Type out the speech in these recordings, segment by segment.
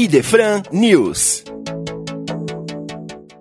Idefran News.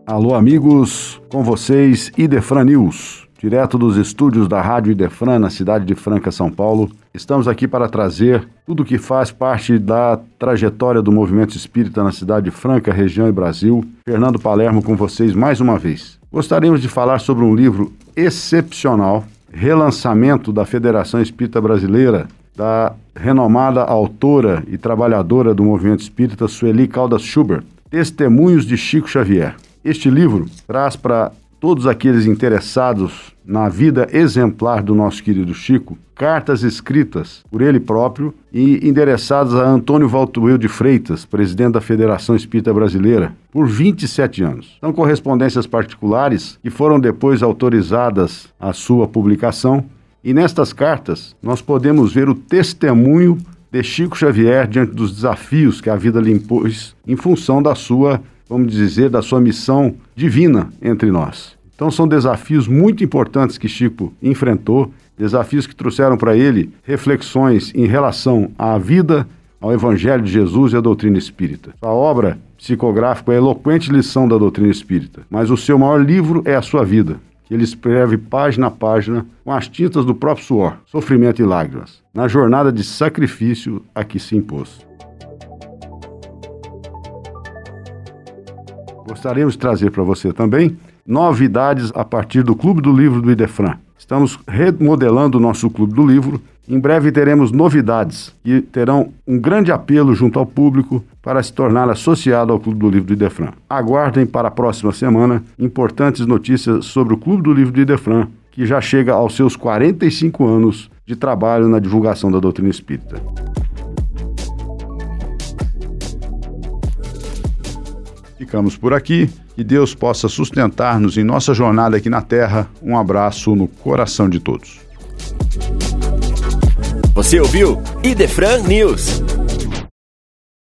Alô, amigos, com vocês, Idefran News. Direto dos estúdios da Rádio Idefran, na cidade de Franca, São Paulo. Estamos aqui para trazer tudo o que faz parte da trajetória do movimento espírita na cidade de Franca, região e Brasil. Fernando Palermo com vocês mais uma vez. Gostaríamos de falar sobre um livro excepcional, relançamento da Federação Espírita Brasileira, da renomada autora e trabalhadora do movimento espírita Sueli Caldas Schubert, Testemunhos de Chico Xavier. Este livro traz para todos aqueles interessados na vida exemplar do nosso querido Chico, cartas escritas por ele próprio e endereçadas a Antônio Valtuel de Freitas, presidente da Federação Espírita Brasileira, por 27 anos. São correspondências particulares que foram depois autorizadas à sua publicação, e nestas cartas nós podemos ver o testemunho de Chico Xavier diante dos desafios que a vida lhe impôs em função da sua vamos dizer, da sua missão divina entre nós. Então são desafios muito importantes que Chico enfrentou, desafios que trouxeram para ele reflexões em relação à vida, ao Evangelho de Jesus e à doutrina espírita. A obra psicográfica é eloquente lição da doutrina espírita, mas o seu maior livro é a sua vida, que ele escreve página a página com as tintas do próprio suor, sofrimento e lágrimas, na jornada de sacrifício a que se impôs. Gostaríamos de trazer para você também novidades a partir do Clube do Livro do Idefran. Estamos remodelando o nosso Clube do Livro. Em breve teremos novidades que terão um grande apelo junto ao público para se tornar associado ao Clube do Livro do Idefran. Aguardem para a próxima semana importantes notícias sobre o Clube do Livro do Idefran, que já chega aos seus 45 anos de trabalho na divulgação da doutrina espírita. Ficamos por aqui. Que Deus possa sustentar-nos em nossa jornada aqui na Terra. Um abraço no coração de todos. Você ouviu Idefran News.